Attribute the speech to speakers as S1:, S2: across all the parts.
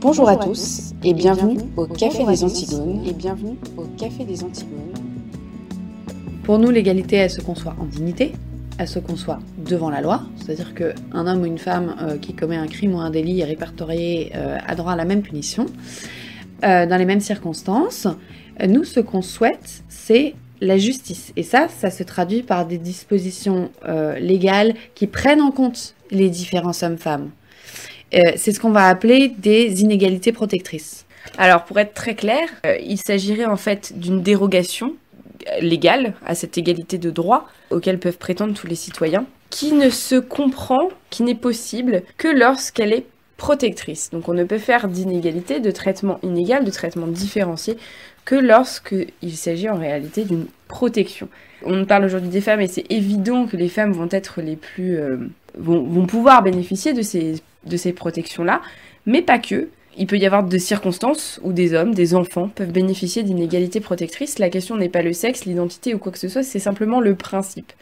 S1: Bonjour à tous et bienvenue au Café des Antigones et bienvenue au Café des Antigones.
S2: Pour nous, l'égalité, elle se conçoit en dignité, elle se conçoit devant la loi, c'est-à-dire qu'un homme ou une femme euh, qui commet un crime ou un délit est répertorié euh, a droit à la même punition, euh, dans les mêmes circonstances. Nous, ce qu'on souhaite, c'est la justice. Et ça, ça se traduit par des dispositions légales qui prennent en compte les différents hommes-femmes. C'est ce qu'on va appeler des inégalités protectrices.
S3: Alors, pour être très clair, il s'agirait en fait d'une dérogation légale à cette égalité de droit auquel peuvent prétendre tous les citoyens, qui ne se comprend, qui n'est possible que lorsqu'elle est protectrice. Donc on ne peut faire d'inégalité, de traitement inégal, de traitement différencié que lorsqu'il s'agit en réalité d'une protection. On parle aujourd'hui des femmes et c'est évident que les femmes vont être les plus... Euh, vont, pouvoir bénéficier de ces, de ces protections-là, mais pas que. Il peut y avoir des circonstances où des hommes, des enfants peuvent bénéficier d'inégalités protectrices. La question n'est pas le sexe, l'identité ou quoi que ce soit, c'est simplement le principe.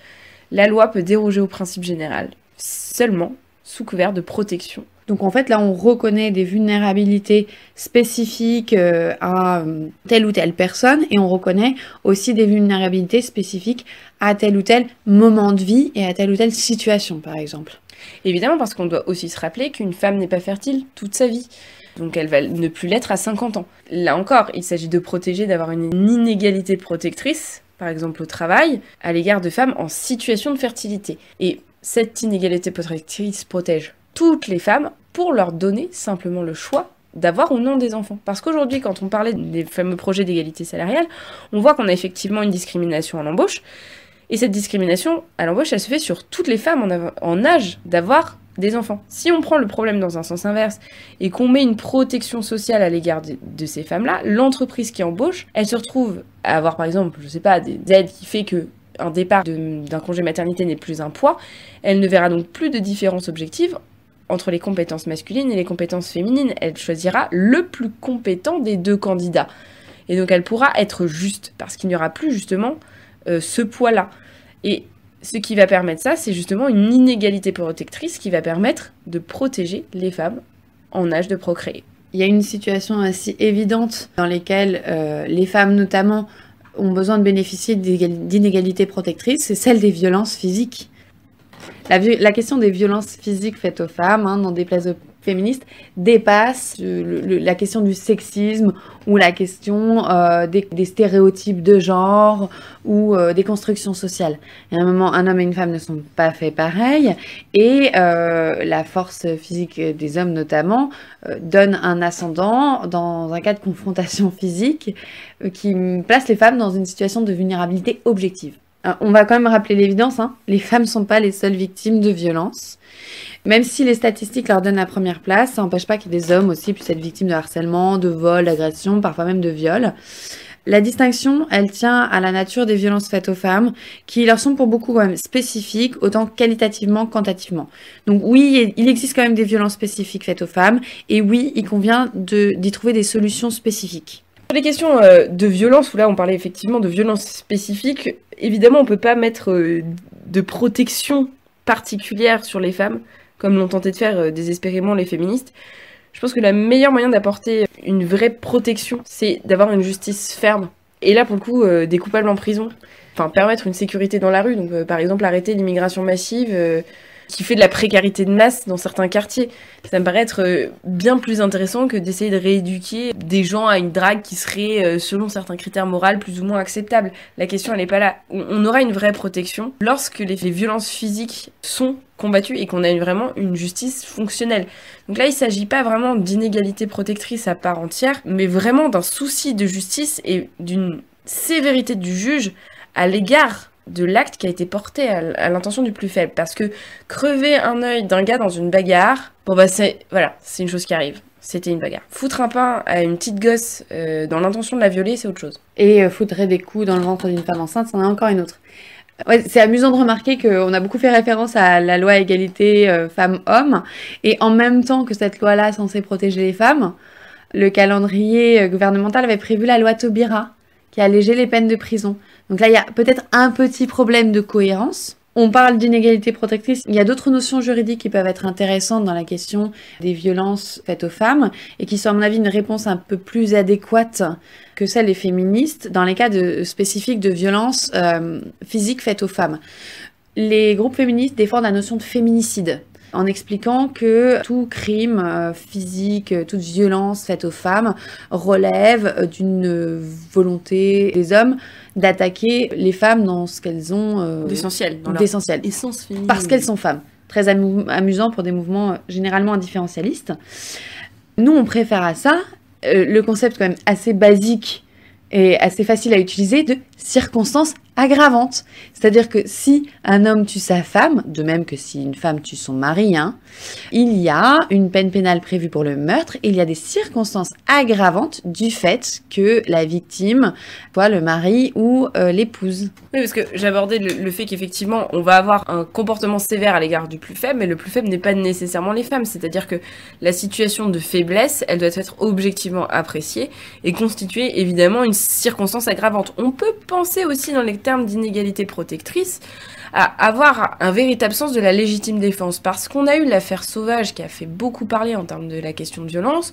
S3: La loi peut déroger au principe général, seulement sous couvert de protection.
S2: Donc en fait là on reconnaît des vulnérabilités spécifiques euh, à euh, telle ou telle personne et on reconnaît aussi des vulnérabilités spécifiques à tel ou tel moment de vie et à telle ou telle situation par exemple.
S3: Évidemment parce qu'on doit aussi se rappeler qu'une femme n'est pas fertile toute sa vie. Donc elle va ne plus l'être à 50 ans. Là encore, il s'agit de protéger, d'avoir une inégalité protectrice, par exemple au travail, à l'égard de femmes en situation de fertilité. Et cette inégalité protectrice protège toutes les femmes pour leur donner simplement le choix d'avoir ou non des enfants. Parce qu'aujourd'hui, quand on parlait des fameux projets d'égalité salariale, on voit qu'on a effectivement une discrimination à l'embauche. Et cette discrimination à l'embauche, elle se fait sur toutes les femmes en, âge d'avoir des enfants. Si on prend le problème dans un sens inverse et qu'on met une protection sociale à l'égard de, ces femmes-là, l'entreprise qui embauche, elle se retrouve à avoir par exemple, je sais pas, des aides qui fait que un départ d'un congé maternité n'est plus un poids, elle ne verra donc plus de différence objective entre les compétences masculines et les compétences féminines. Elle choisira le plus compétent des deux candidats. Et donc elle pourra être juste, parce qu'il n'y aura plus justement euh, ce poids-là. Et ce qui va permettre ça, c'est justement une inégalité protectrice qui va permettre de protéger les femmes en âge de procréer.
S2: Il y a une situation assez évidente dans laquelle euh, les femmes notamment ont besoin de bénéficier d'inégalités protectrices, c'est celle des violences physiques. La, question des violences physiques faites aux femmes hein, dans des places féministe dépasse la question du sexisme ou la question euh, des, stéréotypes de genre ou euh, des constructions sociales. A un moment, un homme et une femme ne sont pas faits pareil et euh, la force physique des hommes notamment donne un ascendant dans un cas de confrontation physique qui place les femmes dans une situation de vulnérabilité objective. On va quand même rappeler l'évidence, hein, les femmes ne sont pas les seules victimes de violences. Même si les statistiques leur donnent la première place, ça n'empêche pas que des hommes aussi puissent être victimes de harcèlement, de vol, d'agression, parfois même de viol. La distinction, elle tient à la nature des violences faites aux femmes, qui leur sont pour beaucoup quand même spécifiques, autant qualitativement quantitativement. Donc oui, il existe quand même des violences spécifiques faites aux femmes, et oui, il convient d'y trouver des solutions spécifiques.
S3: Sur les questions euh, de violence, où là on parlait effectivement de violences spécifiques, évidemment on peut pas mettre euh, de protection particulière sur les femmes, comme l'ont tenté de faire euh, désespérément les féministes. Je pense que le meilleur moyen d'apporter une vraie protection, c'est d'avoir une justice ferme. Et là, pour le coup, euh, des coupables en prison. Enfin, permettre une sécurité dans la rue. Donc, par exemple, arrêter l'immigration massive qui fait de la précarité de masse dans certains quartiers. Ça me paraît être bien plus intéressant que d'essayer de rééduquer des gens à une drague qui serait, selon certains critères moraux, plus ou moins acceptable. La question, elle n'est pas là. On aura une vraie protection lorsque les violences physiques sont combattu et qu'on a vraiment une justice fonctionnelle. Donc là, il ne s'agit pas vraiment d'inégalité protectrice à part entière, mais vraiment d'un souci de justice et d'une sévérité du juge à l'égard de l'acte qui a été porté à l'intention du plus faible. Parce que crever un œil d'un gars dans une bagarre, bon bah c'est voilà, c'est une chose qui arrive. C'était une bagarre. Foutre un pain à une petite gosse euh, dans l'intention de la violer, c'est autre chose.
S2: Et euh, des coups dans le ventre d'une femme enceinte, c'en est encore une autre. Ouais, c'est amusant de remarquer qu'on a beaucoup fait référence à la loi égalité euh, femmes-hommes, et en même temps que cette loi-là censée protéger les femmes, le calendrier euh, gouvernemental avait prévu la loi Taubira, qui allégeait les peines de prison. Donc là, il y a peut-être un petit problème de cohérence, On parle d'inégalité protectrice. Il y a d'autres notions juridiques qui peuvent être intéressantes dans la question des violences faites aux femmes et qui sont, à mon avis, une réponse un peu plus adéquate que celle des féministes dans les cas de, spécifiques de violences euh, physiques faites aux femmes. Les groupes féministes défendent la notion de féminicide en expliquant que tout crime euh, physique, toute violence faite aux femmes relève euh, d'une volonté des hommes d'attaquer les femmes dans ce qu'elles ont
S3: euh, d'essentiel,
S2: d'essentiel, parce qu'elles sont femmes. Très amusant pour des mouvements généralement indifférencialistes. Nous, on préfère à ça le concept quand même assez basique et assez facile à utiliser de circonstances aggravante. C'est-à-dire que si un homme tue sa femme, de même que si une femme tue son mari, hein, il y a une peine pénale prévue pour le meurtre il y a des circonstances aggravantes du fait que la victime soit le mari ou euh, l'épouse.
S3: Oui, parce que j'abordais le, le fait qu'effectivement, on va avoir un comportement sévère à l'égard du plus faible, mais le plus faible n'est pas nécessairement les femmes. C'est-à-dire que la situation de faiblesse, elle doit être objectivement appréciée et constituer évidemment une circonstance aggravante. On peut penser aussi dans les termes d'inégalité protectrice, à avoir un véritable sens de la légitime défense. Parce qu'on a eu l'affaire Sauvage qui a fait beaucoup parler en termes de la question de violence,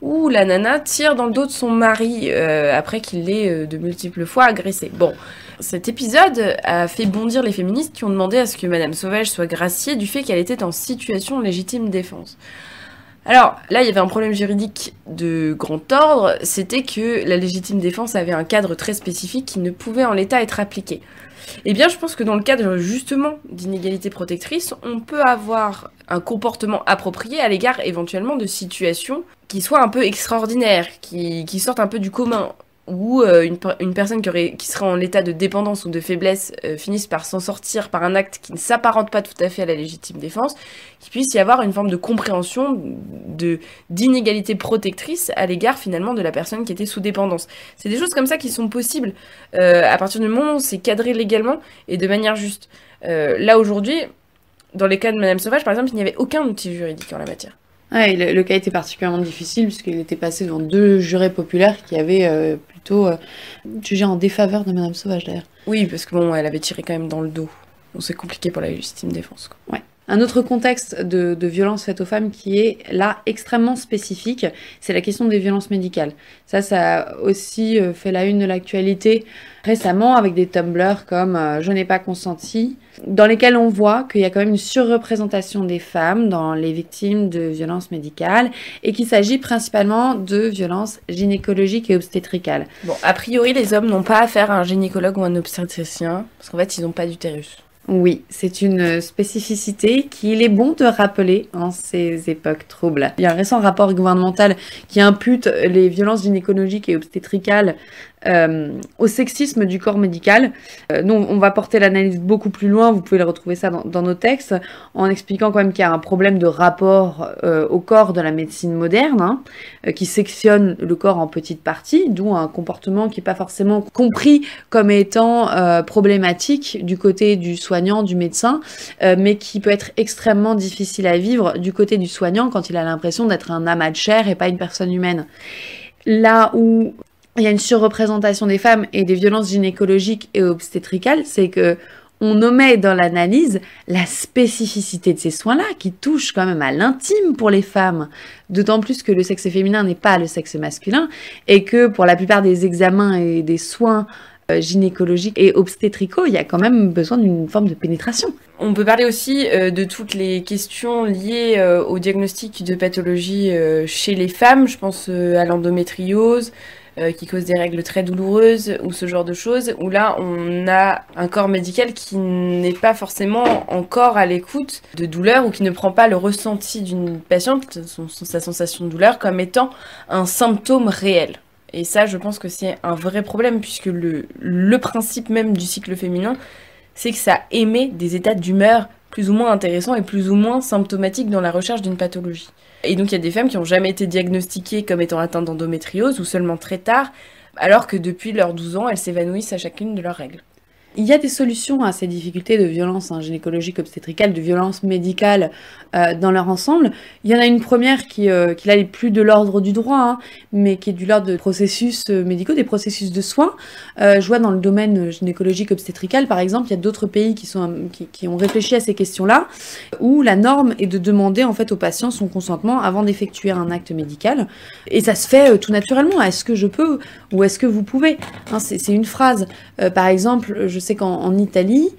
S3: où la nana tire dans le dos de son mari euh, après qu'il l'ait euh, de multiples fois agressé. Bon, cet épisode a fait bondir les féministes qui ont demandé à ce que Madame Sauvage soit graciée du fait qu'elle était en situation légitime défense. Alors là, il y avait un problème juridique de grand ordre, c'était que la légitime défense avait un cadre très spécifique qui ne pouvait en l'état être appliqué. Eh bien, je pense que dans le cadre justement d'inégalité protectrice, on peut avoir un comportement approprié à l'égard éventuellement de situations qui soient un peu extraordinaires, qui sortent un peu du commun où euh, une, personne qui, serait en état de dépendance ou de faiblesse euh, finisse par s'en sortir par un acte qui ne s'apparente pas tout à fait à la légitime défense, qu'il puisse y avoir une forme de compréhension de d'inégalité protectrice à l'égard finalement de la personne qui était sous dépendance. C'est des choses comme ça qui sont possibles euh, à partir du moment où c'est cadré légalement et de manière juste. là aujourd'hui, dans les cas de Madame Sauvage par exemple, il n'y avait aucun outil juridique en la matière.
S2: Le, cas était particulièrement difficile puisqu'il était passé devant deux jurés populaires qui avaient plutôt euh, jugé en défaveur de Madame Sauvage d'ailleurs.
S3: Oui, parce que bon, elle avait tiré quand même dans le dos. Donc c'est compliqué pour la légitime défense.
S2: Quoi. Ouais. Un autre contexte de, violence faite aux femmes qui est là extrêmement spécifique, c'est la question des violences médicales. Ça, ça a aussi euh, fait la une de l'actualité récemment avec des tumblers comme euh, Je n'ai pas consenti, dans lesquels on voit qu'il y a quand même une surreprésentation des femmes dans les victimes de violences médicales et qu'il s'agit principalement de violences gynécologiques et obstétricales.
S3: Bon, a priori, les hommes n'ont pas affaire à un gynécologue ou un obstétricien parce qu'en fait, ils n'ont pas d'utérus.
S2: Oui, c'est une spécificité qu'il est bon de rappeler en ces époques troubles. Il y a un récent rapport gouvernemental qui impute les violences gynécologiques et obstétricales euh, au sexisme du corps médical. Euh, nous, on va porter l'analyse beaucoup plus loin, vous pouvez le retrouver ça dans, nos textes, en expliquant quand même qu'il y a un problème de rapport euh, au corps de la médecine moderne, hein, qui sectionne le corps en petites parties, d'où un comportement qui n'est pas forcément compris comme étant problématique du côté du soignant, du médecin, mais qui peut être extrêmement difficile à vivre du côté du soignant quand il a l'impression d'être un amas de chair et pas une personne humaine. Là où il y a une surreprésentation des femmes et des violences gynécologiques et obstétricales, c'est que on omet dans l'analyse la spécificité de ces soins-là qui touchent quand même à l'intime pour les femmes, d'autant plus que le sexe féminin n'est pas le sexe masculin et que pour la plupart des examens et des soins euh, gynécologiques et obstétricaux, il y a quand même besoin d'une forme de pénétration.
S3: On peut parler aussi euh, de toutes les questions liées euh, au diagnostic de pathologie chez les femmes, je pense à l'endométriose, euh, qui cause des règles très douloureuses ou ce genre de choses, où là on a un corps médical qui n'est pas forcément encore à l'écoute de douleur ou qui ne prend pas le ressenti d'une patiente, sa sensation de douleur, comme étant un symptôme réel. Et ça, je pense que c'est un vrai problème, puisque le, le principe même du cycle féminin, c'est que ça émet des états d'humeur plus ou moins intéressants et plus ou moins symptomatiques dans la recherche d'une pathologie. Et donc il y a des femmes qui n'ont jamais été diagnostiquées comme étant atteintes d'endométriose ou seulement très tard, alors que depuis leurs 12 ans, elles s'évanouissent à chacune de leurs règles.
S2: Il y a des solutions à ces difficultés de violence hein, gynécologique obstétricale, de violence médicale euh, dans leur ensemble. Il y en a une première qui, euh, qui là, est plus de l'ordre du droit, hein, mais qui est du l'ordre de processus euh, médicaux, des processus de soins. je vois dans le domaine gynécologique obstétrical, par exemple, il y a d'autres pays qui, sont, qui, ont réfléchi à ces questions-là, où la norme est de demander en fait aux patients son consentement avant d'effectuer un acte médical. Et ça se fait tout naturellement. Est-ce que je peux ou est-ce que vous pouvez hein, C'est une phrase. par exemple, je sais qu'en Italie,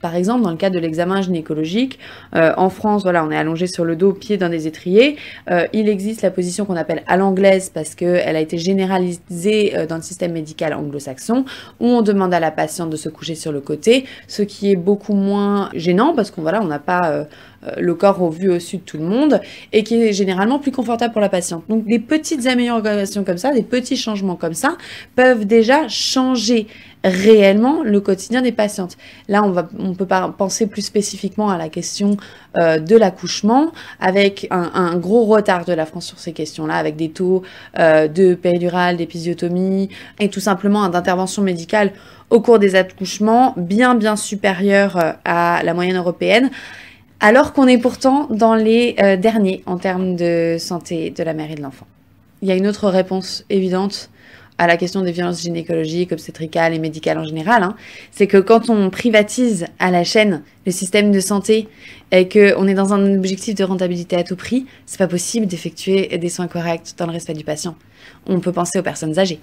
S2: par exemple, dans le cadre de l'examen gynécologique, euh, en France, voilà, on est allongé sur le dos, pied dans des étriers. Euh, il existe la position qu'on appelle à l'anglaise parce qu'elle a été généralisée euh, dans le système médical anglo-saxon, où on demande à la patiente de se coucher sur le côté, ce qui est beaucoup moins gênant parce qu'on voilà, on n'a pas le corps au vu au-dessus de tout le monde et qui est généralement plus confortable pour la patiente. Donc des petites améliorations comme ça, des petits changements comme ça peuvent déjà changer réellement le quotidien des patientes. Là, on, va, on peut pas penser plus spécifiquement à la question euh, de l'accouchement, avec un, gros retard de la France sur ces questions-là, avec des taux euh, de péridurale, d'épisiotomie, et tout simplement d'intervention médicale au cours des accouchements bien, bien supérieurs euh, à la moyenne européenne alors qu'on est pourtant dans les derniers en termes de santé de la mère et de l'enfant. Il y a une autre réponse évidente à la question des violences gynécologiques, obstétricales et médicales en général, hein, c'est que quand on privatise à la chaîne le système de santé et qu'on est dans un objectif de rentabilité à tout prix, c'est pas possible d'effectuer des soins corrects dans le respect du patient. On peut penser aux personnes âgées.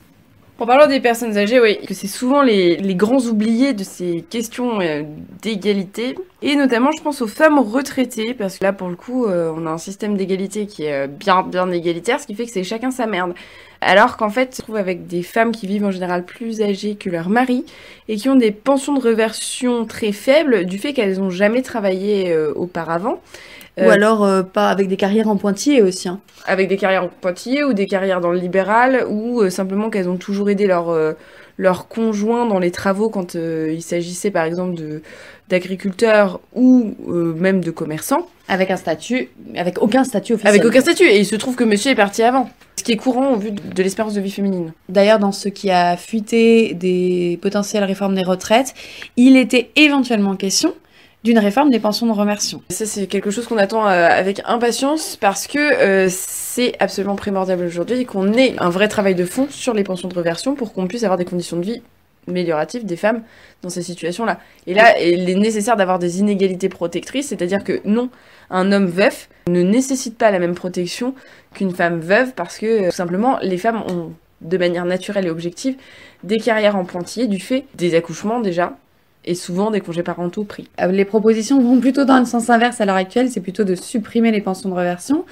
S3: En parlant des personnes âgées, oui, que c'est souvent les, grands oubliés de ces questions euh, d'égalité. Et notamment, je pense aux femmes retraitées, parce que là, pour le coup, euh, on a un système d'égalité qui est euh, bien, bien égalitaire, ce qui fait que c'est chacun sa merde. Alors qu'en fait, on se trouve avec des femmes qui vivent en général plus âgées que leur mari et qui ont des pensions de reversion très faibles du fait qu'elles n'ont jamais travaillé auparavant.
S2: Ou euh, alors euh, pas avec des carrières en pointillé aussi. Hein.
S3: Avec des carrières en pointillé ou des carrières dans le libéral ou euh, simplement qu'elles ont toujours aidé leur, leur conjoint dans les travaux quand il s'agissait par exemple de d'agriculteurs ou même de commerçants.
S2: Avec un statut, avec aucun statut officiel.
S3: Avec aucun statut. Et il se trouve que monsieur est parti avant. Ce qui est courant au vu de l'espérance de vie féminine.
S2: D'ailleurs, dans ce qui a fuité des potentielles réformes des retraites, il était éventuellement question d'une réforme des pensions de remerciement.
S3: Ça, c'est quelque chose qu'on attend euh, avec impatience parce que euh, c'est absolument primordial aujourd'hui qu'on ait un vrai travail de fond sur les pensions de reversion pour qu'on puisse avoir des conditions de vie amélioratives des femmes dans ces situations-là. Et là, il est nécessaire d'avoir des inégalités protectrices, c'est-à-dire que non, un homme veuf ne nécessite pas la même protection qu'une femme veuve parce que euh, tout simplement, les femmes ont de manière naturelle et objective des carrières en pointillé du fait des accouchements déjà, et souvent des congés parentaux pris.
S2: Euh, les propositions vont plutôt dans le sens inverse à l'heure actuelle, c'est plutôt de supprimer les pensions de reversion,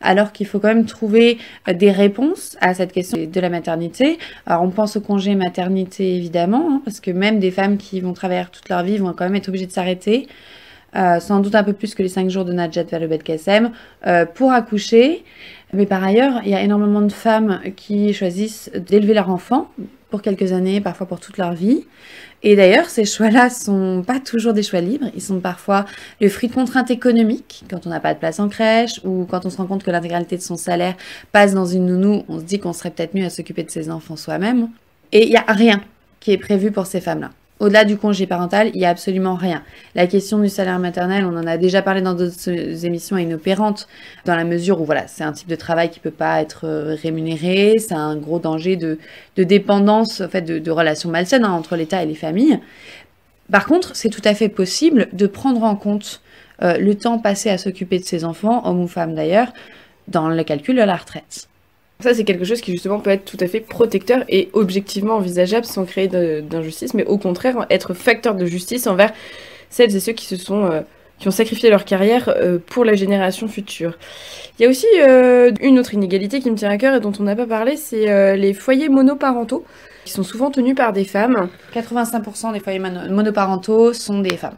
S2: alors qu'il faut quand même trouver euh, des réponses à cette question de la maternité. Alors on pense au congé maternité évidemment, hein, parce que même des femmes qui vont travailler toute leur vie vont quand même être obligées de s'arrêter. Euh, sans doute un peu plus que les 5 jours de Najat Vallaud-Belkacem, euh, pour accoucher. Mais par ailleurs, il y a énormément de femmes qui choisissent d'élever leur enfant pour quelques années, parfois pour toute leur vie. Et d'ailleurs, ces choix-là sont pas toujours des choix libres. Ils sont parfois le fruit de contraintes économiques, quand on n'a pas de place en crèche ou quand on se rend compte que l'intégralité de son salaire passe dans une nounou, on se dit qu'on serait peut-être mieux à s'occuper de ses enfants soi-même. Et il n'y a rien qui est prévu pour ces femmes-là. Au-delà du congé parental, il n'y a absolument rien. La question du salaire maternel, on en a déjà parlé dans d'autres émissions, est inopérante, dans la mesure où voilà, c'est un type de travail qui ne peut pas être euh, rémunéré, c'est un gros danger de, dépendance, en fait, de, relations malsaines hein, entre l'État et les familles. Par contre, c'est tout à fait possible de prendre en compte euh, le temps passé à s'occuper de ses enfants, hommes ou femmes d'ailleurs, dans le calcul de la retraite.
S3: Ça, c'est quelque chose qui justement peut être tout à fait protecteur et objectivement envisageable sans créer d'injustice, mais au contraire être facteur de justice envers celles et ceux qui se sont euh, qui ont sacrifié leur carrière euh, pour la génération future. Il y a aussi euh, une autre inégalité qui me tient à cœur et dont on n'a pas parlé, c'est les foyers monoparentaux qui sont souvent tenus par des femmes.
S2: 85% des foyers monoparentaux sont des femmes.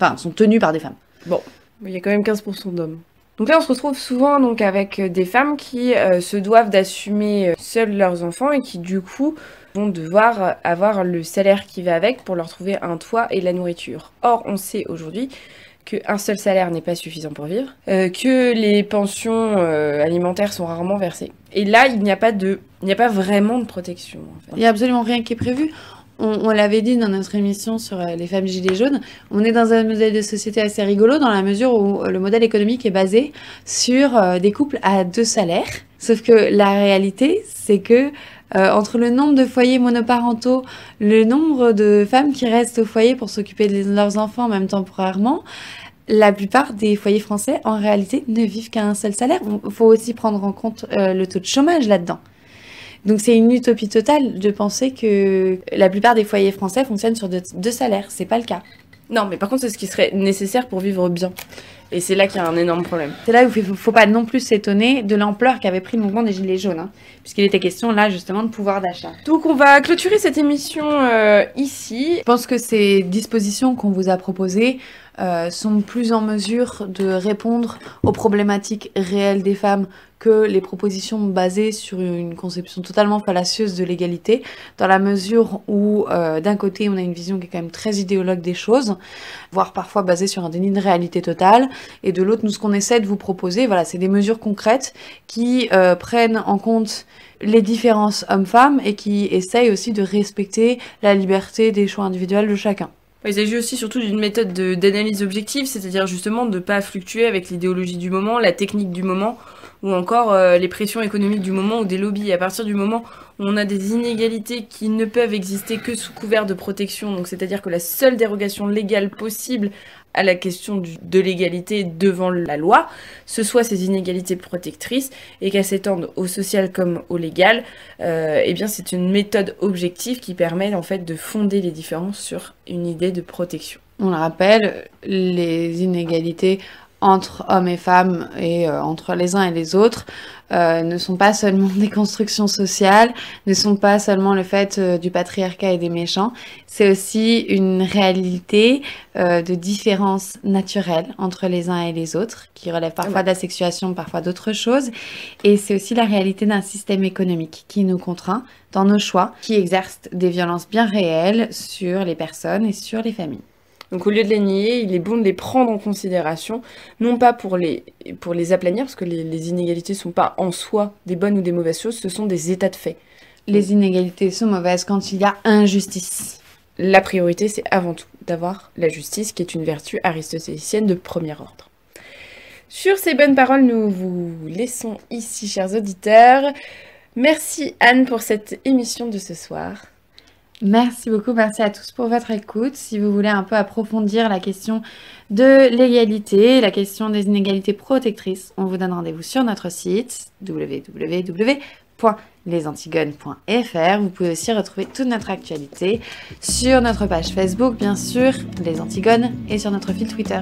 S2: Enfin, sont tenus par des femmes.
S3: Bon, il y a quand même 15% d'hommes. Donc là, on se retrouve souvent donc avec euh, des femmes qui euh, se doivent d'assumer euh, seules leurs enfants et qui du coup vont devoir avoir le salaire qui va avec pour leur trouver un toit et la nourriture. Or, on sait aujourd'hui qu'un seul salaire n'est pas suffisant pour vivre, que les pensions alimentaires sont rarement versées. Et là, il n'y a pas de, il n'y a pas vraiment de protection.
S2: Il n'y a absolument rien qui est prévu on, l'avait dit dans notre émission sur euh, les femmes gilets jaunes, on est dans un modèle de société assez rigolo dans la mesure où le modèle économique est basé sur euh, des couples à deux salaires. Sauf que la réalité, c'est que euh, entre le nombre de foyers monoparentaux, le nombre de femmes qui restent au foyer pour s'occuper de leurs enfants, même temporairement, la plupart des foyers français, en réalité, ne vivent qu'à un seul salaire. Il faut aussi prendre en compte le taux de chômage là-dedans. Donc c'est une utopie totale de penser que la plupart des foyers français fonctionnent sur deux, deux salaires. C'est pas le cas.
S3: Non, mais par contre, c'est ce qui serait nécessaire pour vivre bien. Et c'est là qu'il y a un énorme problème.
S2: C'est là où il ne faut pas non plus s'étonner de l'ampleur qu'avait pris le mouvement des Gilets jaunes, hein, puisqu'il était question là justement de pouvoir d'achat.
S3: Donc on va clôturer cette émission euh, ici.
S2: Je pense que ces dispositions qu'on vous a proposées euh, sont plus en mesure de répondre aux problématiques réelles des femmes que les propositions basées sur une conception totalement fallacieuse de l'égalité, dans la mesure où euh, d'un côté on a une vision qui est quand même très idéologue des choses, voire parfois basée sur un déni de réalité totale, et de l'autre nous ce qu'on essaie de vous proposer, voilà, c'est des mesures concrètes qui euh, prennent en compte les différences hommes-femmes et qui essayent aussi de respecter la liberté des choix individuels de chacun.
S3: Il s'agit aussi surtout d'une méthode d'analyse objective, c'est-à-dire justement de ne pas fluctuer avec l'idéologie du moment, la technique du moment, ou encore euh, les pressions économiques du moment ou des lobbies. À partir du moment où on a des inégalités qui ne peuvent exister que sous couvert de protection, donc c'est-à-dire que la seule dérogation légale possible à la question de l'égalité devant la loi, ce soit ces inégalités protectrices et qu'elles s'étendent au social comme au légal, euh, eh bien c'est une méthode objective qui permet en fait de fonder les différences sur une idée de protection.
S2: On le rappelle, les inégalités entre hommes et femmes et euh, entre les uns et les autres euh, ne sont pas seulement des constructions sociales, ne sont pas seulement le fait euh, du patriarcat et des méchants, c'est aussi une réalité de différences naturelles entre les uns et les autres, qui relève parfois de la sexuation, parfois d'autres choses, et c'est aussi la réalité d'un système économique qui nous contraint dans nos choix, qui exerce des violences bien réelles sur les personnes et sur les familles.
S3: Donc au lieu de les nier, il est bon de les prendre en considération, non pas pour les, pour les aplanir, parce que les, les inégalités ne sont pas en soi des bonnes ou des mauvaises choses, ce sont des états de fait.
S2: Les inégalités sont mauvaises quand il y a injustice.
S3: La priorité, c'est avant tout d'avoir la justice, qui est une vertu aristotélicienne de premier ordre. Sur ces bonnes paroles, nous vous laissons ici, chers auditeurs. Merci Anne pour cette émission de ce soir.
S2: Merci beaucoup, merci à tous pour votre écoute. Si vous voulez un peu approfondir la question de l'égalité, la question des inégalités protectrices, on vous donne rendez-vous sur notre site www.lesantigones.fr. Vous pouvez aussi retrouver toute notre actualité sur notre page Facebook, bien sûr, Les Antigones, et sur notre fil Twitter.